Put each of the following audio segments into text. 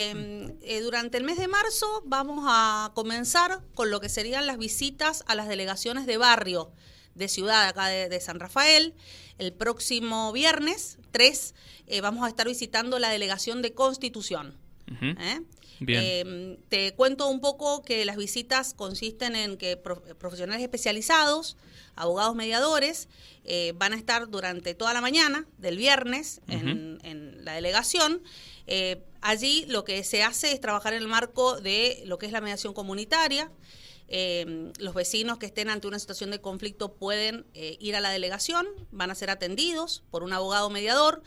Em, eh, durante el mes de marzo vamos a comenzar con lo que serían las visitas a las delegaciones de barrio de ciudad acá de, San Rafael. El próximo viernes 3 eh, vamos a estar visitando la delegación de Constitución. ¿eh? Em, te cuento un poco que las visitas consisten en que profesionales especializados, abogados mediadores, van a estar durante toda la mañana del viernes en, en, la delegación eh, allí lo que se hace es trabajar en el marco de lo que es la mediación comunitaria. Eh, los vecinos que estén ante una situación de conflicto pueden eh, ir a la delegación, van a ser atendidos por un abogado mediador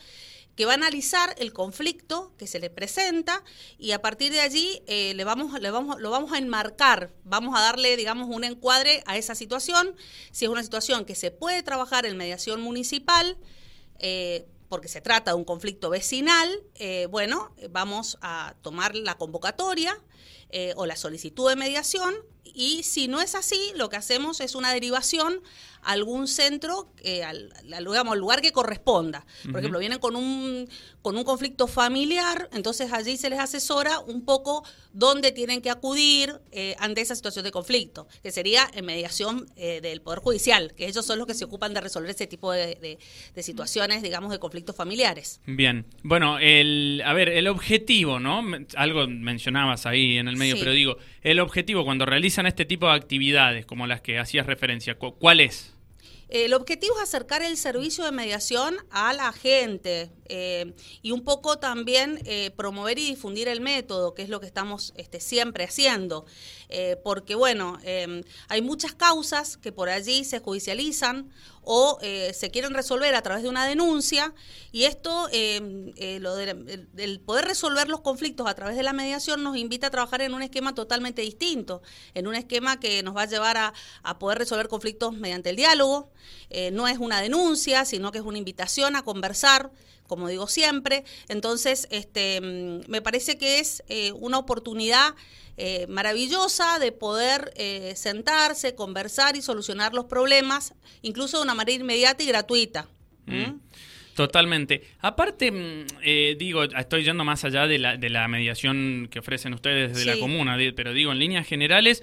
que va a analizar el conflicto que se le presenta y a partir de allí le vamos, vamos, lo vamos a enmarcar, vamos a darle, digamos, un encuadre a esa situación. Si es una situación que se puede trabajar en mediación municipal, porque se trata de un conflicto vecinal, eh, bueno, vamos a tomar la convocatoria eh, o la solicitud de mediación y si no es así, lo que hacemos es una derivación a algún centro, eh, al, digamos, lugar que corresponda. Por ejemplo, vienen con un, con un conflicto familiar, entonces allí se les asesora un poco dónde tienen que acudir eh, ante esa situación de conflicto, que sería en mediación eh, del Poder Judicial, que ellos son los que se ocupan de resolver ese tipo de, situaciones, digamos, de conflictos familiares. Bien, bueno, el, a ver, el objetivo, ¿no? Algo mencionabas ahí en el medio, pero digo, el objetivo cuando realizan este tipo de actividades, como las que hacías referencia, ¿cuál es? El objetivo es acercar el servicio de mediación a la gente eh, y un poco también eh, promover y difundir el método, que es lo que estamos este, siempre haciendo. Eh, porque, bueno, hay muchas causas que por allí se judicializan o se quieren resolver a través de una denuncia y esto, lo el poder resolver los conflictos a través de la mediación nos invita a trabajar en un esquema totalmente distinto, en un esquema que nos va a llevar a, a poder resolver conflictos mediante el diálogo, eh, no es una denuncia, sino que es una invitación a conversar, como digo siempre. Entonces, este, mm, me parece que es eh, una oportunidad eh, maravillosa de poder sentarse, conversar y solucionar los problemas, incluso de una manera inmediata y gratuita. Mm. Totalmente. Aparte, mm, digo, estoy yendo más allá de la, de la mediación que ofrecen ustedes desde la comuna, pero digo, en líneas generales,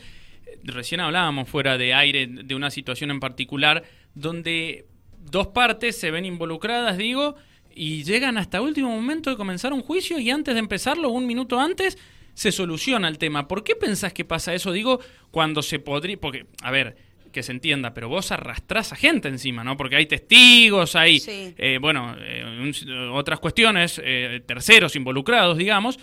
recién hablábamos fuera de aire de una situación en particular donde dos partes se ven involucradas, digo, y llegan hasta último momento de comenzar un juicio y antes de empezarlo, un minuto antes, se soluciona el tema. ¿Por qué pensás que pasa eso? Digo, cuando se podría... Porque, a ver, que se entienda, pero vos arrastrás a gente encima, ¿no? Porque hay testigos, hay, eh, bueno, eh, otras cuestiones, eh, terceros involucrados, digamos,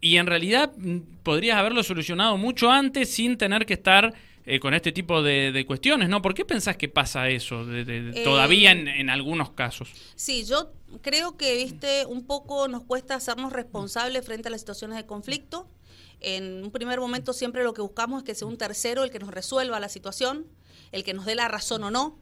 y en realidad mm, podrías haberlo solucionado mucho antes sin tener que estar eh, con este tipo de, cuestiones, ¿no? ¿Por qué pensás que pasa eso todavía en, en, algunos casos? Sí, yo creo que, viste, un poco nos cuesta hacernos responsables frente a las situaciones de conflicto. En un primer momento siempre lo que buscamos es que sea un tercero el que nos resuelva la situación, el que nos dé la razón o no.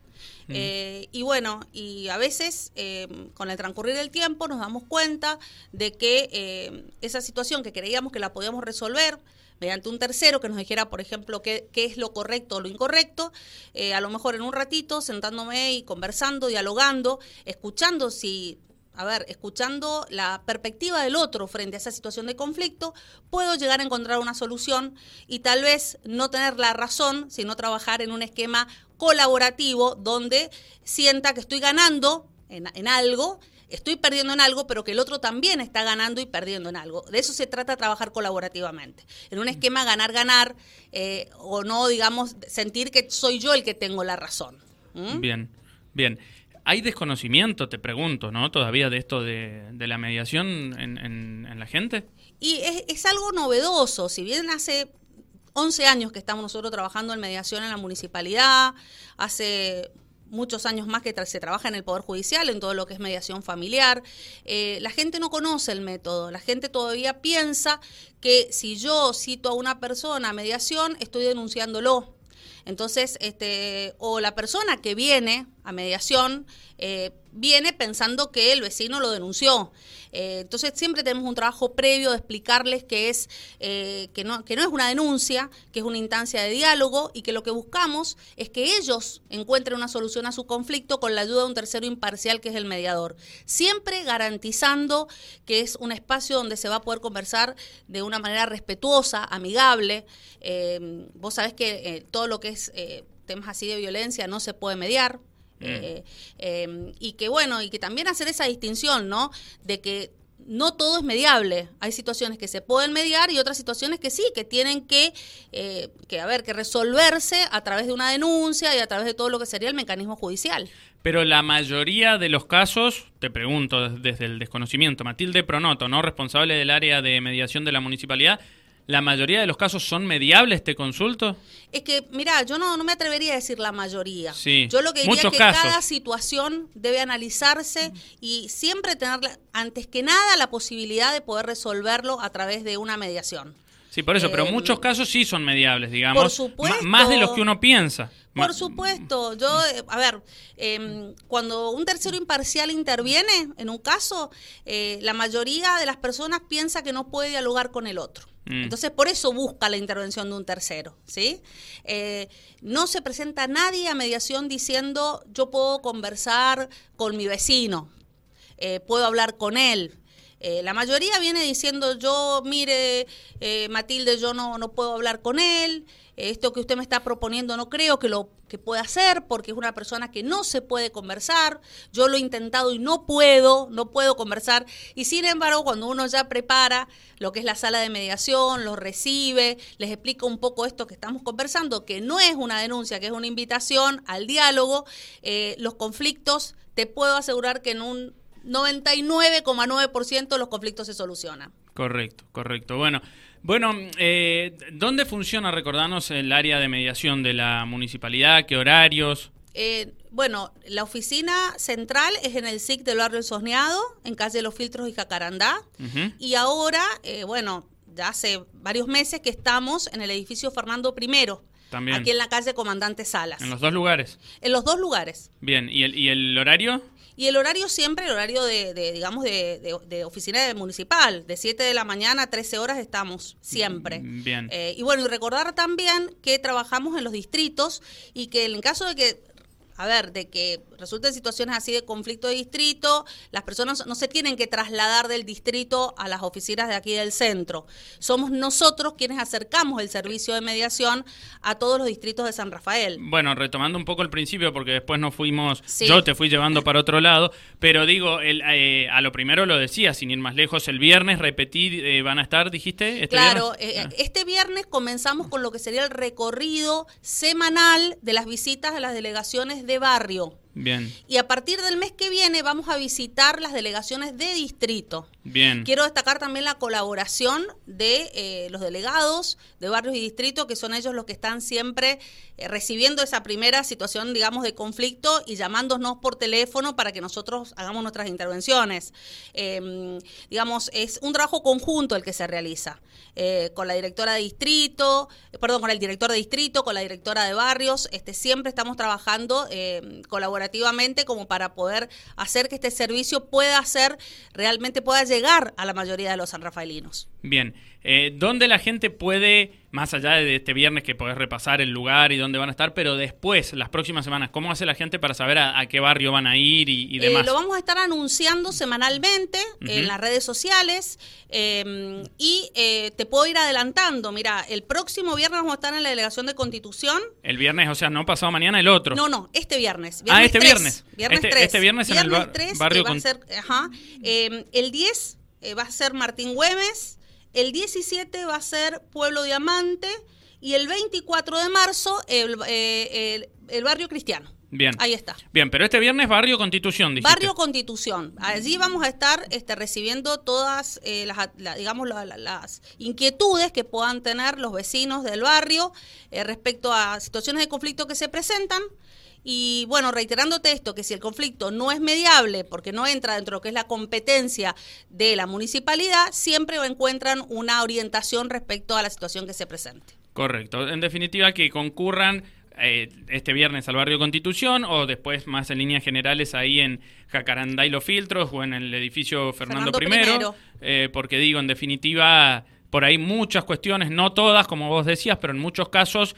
Eh, y bueno, y a veces eh, con el transcurrir del tiempo nos damos cuenta de que esa situación que creíamos que la podíamos resolver, mediante un tercero que nos dijera, por ejemplo, qué, qué es lo correcto o lo incorrecto, eh, a lo mejor en un ratito sentándome y conversando, dialogando, escuchando si a ver, escuchando la perspectiva del otro frente a esa situación de conflicto, puedo llegar a encontrar una solución y tal vez no tener la razón, sino trabajar en un esquema colaborativo donde sienta que estoy ganando en, en algo estoy perdiendo en algo, pero que el otro también está ganando y perdiendo en algo. De eso se trata trabajar colaborativamente, en un esquema ganar-ganar eh, o no, digamos, sentir que soy yo el que tengo la razón. Bien, bien. ¿Hay desconocimiento, te pregunto, ¿no? Todavía de esto de, la mediación en, la gente. Y es, es algo novedoso, si bien hace 11 años que estamos nosotros trabajando en mediación en la municipalidad, hace muchos años más que se trabaja en el Poder Judicial, en todo lo que es mediación familiar. Eh, la gente no conoce el método, la gente todavía piensa que si yo cito a una persona a mediación, estoy denunciándolo. Entonces, este, o la persona que viene a mediación eh, viene pensando que el vecino lo denunció. Eh, entonces siempre tenemos un trabajo previo de explicarles que es eh, que no que no es una denuncia, que es una instancia de diálogo y que lo que buscamos es que ellos encuentren una solución a su conflicto con la ayuda de un tercero imparcial que es el mediador, siempre garantizando que es un espacio donde se va a poder conversar de una manera respetuosa, amigable. Eh, vos sabés que todo lo que es temas así de violencia no se puede mediar. Mm. Eh, em, y que bueno, y que también hacer esa distinción, ¿no? De que no todo es mediable. Hay situaciones que se pueden mediar y otras situaciones que sí, que tienen que, eh, que, a ver, que resolverse a través de una denuncia y a través de todo lo que sería el mecanismo judicial. Pero la mayoría de los casos, te pregunto desde el desconocimiento, Matilde Pronoto, ¿no? Responsable del área de mediación de la municipalidad, ¿La mayoría de los casos son mediables, te consulto? Es que, mira, yo no, no me atrevería a decir la mayoría. Sí, yo lo que diría es que cada situación debe analizarse y siempre tener, antes que nada, la posibilidad de poder resolverlo a través de una mediación. Sí, por eso, pero Eh, muchos casos sí son mediables, digamos. por supuesto. Más de los que uno piensa. Por supuesto, yo, eh, a ver, em, cuando un tercero imparcial interviene en un caso, eh, la mayoría de las personas piensa que no puede dialogar con el otro. Mm. Entonces, por eso busca la intervención de un tercero, ¿sí? Eh, no se presenta nadie a mediación diciendo yo puedo conversar con mi vecino, eh, puedo hablar con él. Eh, la mayoría viene diciendo yo, mire, eh, Matilde, yo no, no puedo hablar con él, esto que usted me está proponiendo no creo que lo que pueda hacer porque es una persona que no se puede conversar, yo lo he intentado y no puedo, no puedo conversar, y sin embargo cuando uno ya prepara lo que es la sala de mediación, los recibe, les explica un poco esto que estamos conversando, que no es una denuncia, que es una invitación al diálogo, eh, los conflictos, te puedo asegurar que en un 99,9% los conflictos se solucionan. Correcto, correcto. Bueno, bueno, eh, ¿dónde funciona, recordarnos, el área de mediación de la municipalidad? ¿Qué horarios? Eh, bueno, la oficina central es en el SIC del barrio El Sosneado, en calle Los Filtros y Jacarandá. Y ahora, eh, bueno, ya hace varios meses que estamos en el edificio Fernando I, También. aquí en la calle Comandante Salas. En los dos lugares. En los dos lugares. Bien, ¿y el, y el horario? Y el horario siempre, el horario de, de, digamos, de, de- de oficina de municipal, de 7 de la mañana a 13 horas estamos siempre. Mm, Bien. Eh, y bueno, y recordar también que trabajamos en los distritos y que en el caso de que, a ver, de que resulten situaciones así de conflicto de distrito, las personas no se tienen que trasladar del distrito a las oficinas de aquí del centro. Somos nosotros quienes acercamos el servicio de mediación a todos los distritos de San Rafael. Bueno, retomando un poco el principio, porque después nos fuimos, Sí. yo te fui llevando para otro lado, pero digo, el, eh, a lo primero lo decía, sin ir más lejos, el viernes repetir, eh, van a estar, dijiste, este Claro, viernes? eh, este viernes comenzamos con lo que sería el recorrido semanal de las visitas a las delegaciones de barrio. Bien, Y a partir del mes que viene vamos a visitar las delegaciones de distrito. bien. Quiero destacar también la colaboración de eh, los delegados de barrios y distritos, que son ellos los que están siempre eh, recibiendo esa primera situación, digamos, de conflicto y llamándonos por teléfono para que nosotros hagamos nuestras intervenciones. Eh, digamos, es un trabajo conjunto el que se realiza eh, con la directora de distrito, perdón, con el director de distrito, con la directora de barrios. Este, siempre estamos trabajando eh, colaborativamente como para poder hacer que este servicio pueda ser, realmente pueda llegar a la mayoría de los sanrafaelinos. Bien, eh, ¿dónde la gente puede, más allá de este viernes que podés repasar el lugar y dónde van a estar, pero después, las próximas semanas, cómo hace la gente para saber a, a qué barrio van a ir y, y Eh, demás? lo vamos a estar anunciando semanalmente en las redes sociales eh, y eh, te puedo ir adelantando. Mira, el próximo viernes vamos a estar en la delegación de Constitución. El viernes, o sea, no pasado mañana, el otro. No, no, este viernes. Ah, este 3, viernes. Viernes Este- 3. este viernes en el bar- 3, barrio eh, va a ser, ajá. Eh, el 10 eh, va a ser Martín Güemes. El 17 va a ser Pueblo Diamante. Y el 24 de marzo, el, eh, el- el barrio cristiano. Bien. Ahí está. Bien, pero este viernes Barrio Constitución, dijiste. Barrio Constitución. Allí vamos a estar este, recibiendo todas eh, las, la- digamos, la- la- las inquietudes que puedan tener los vecinos del barrio eh, respecto a situaciones de conflicto que se presentan. Y bueno, reiterándote esto, que si el conflicto no es mediable porque no entra dentro de lo que es la competencia de la municipalidad, siempre encuentran una orientación respecto a la situación que se presente. Correcto. En definitiva, que concurran eh, este viernes al barrio Constitución o después más en líneas generales ahí en Jacarandá y Los Filtros o en el edificio Fernando, I, eh, porque digo, en definitiva, por ahí muchas cuestiones, no todas, como vos decías, pero en muchos casos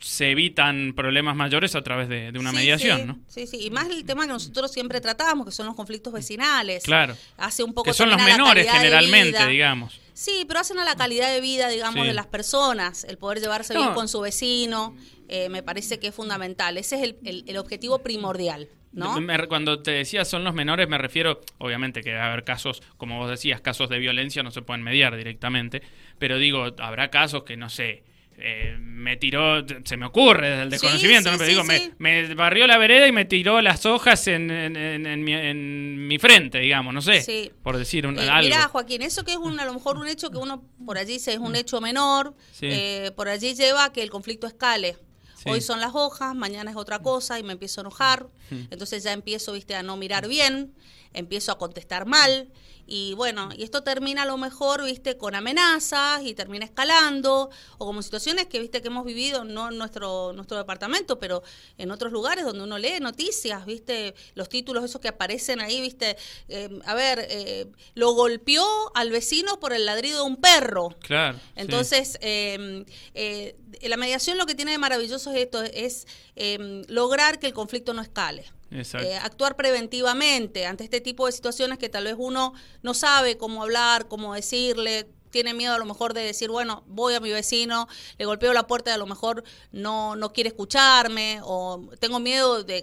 se evitan problemas mayores a través de, una mediación, ¿no? Sí, sí, y más el tema que nosotros siempre tratamos, que son los conflictos vecinales. Claro. Hace un poco que son los menores generalmente, digamos. Sí, pero hacen a la calidad de vida, digamos, de las personas, el poder llevarse bien con su vecino, eh, me parece que es fundamental. Ese es el, el, objetivo primordial. ¿No? Cuando te decía son los menores, me refiero, obviamente que va a haber casos, como vos decías, casos de violencia no se pueden mediar directamente, pero digo, habrá casos que, no sé, eh, me tiró, se me ocurre desde el desconocimiento, pero digo, me, barrió la vereda y me tiró las hojas en, en, mi, frente, digamos, no sé, por decir un, eh, algo. Mirá, Joaquín, eso que es un, a lo mejor un hecho que uno por allí dice es un hecho menor, eh, por allí lleva a que el conflicto escale. Hoy son las hojas, mañana es otra cosa y me empiezo a enojar, entonces ya empiezo, viste, a no mirar bien, empiezo a contestar mal y bueno, y esto termina a lo mejor, viste, con amenazas y termina escalando, o como situaciones que, viste, que hemos vivido, no en nuestro, nuestro departamento, pero en otros lugares donde uno lee noticias, viste, los títulos esos que aparecen ahí, viste, eh, a ver, eh, lo golpeó al vecino por el ladrido de un perro. Claro. Entonces, em, eh, la mediación lo que tiene de maravilloso es esto, es em, lograr que el conflicto no escale. Eh, actuar preventivamente ante este tipo de situaciones que tal vez uno no sabe cómo hablar, cómo decirle, tiene miedo a lo mejor de decir, bueno, voy a mi vecino, le golpeo la puerta y a lo mejor no, no quiere escucharme, o tengo miedo de,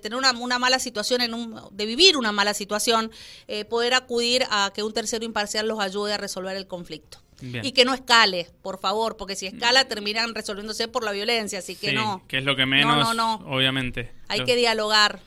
tener una, mala situación, en un, de vivir una mala situación, eh, poder acudir a que un tercero imparcial los ayude a resolver el conflicto. Y que no escale, por favor, porque si escala terminan resolviéndose por la violencia, así que no. Que es lo que menos, obviamente. Hay que dialogar.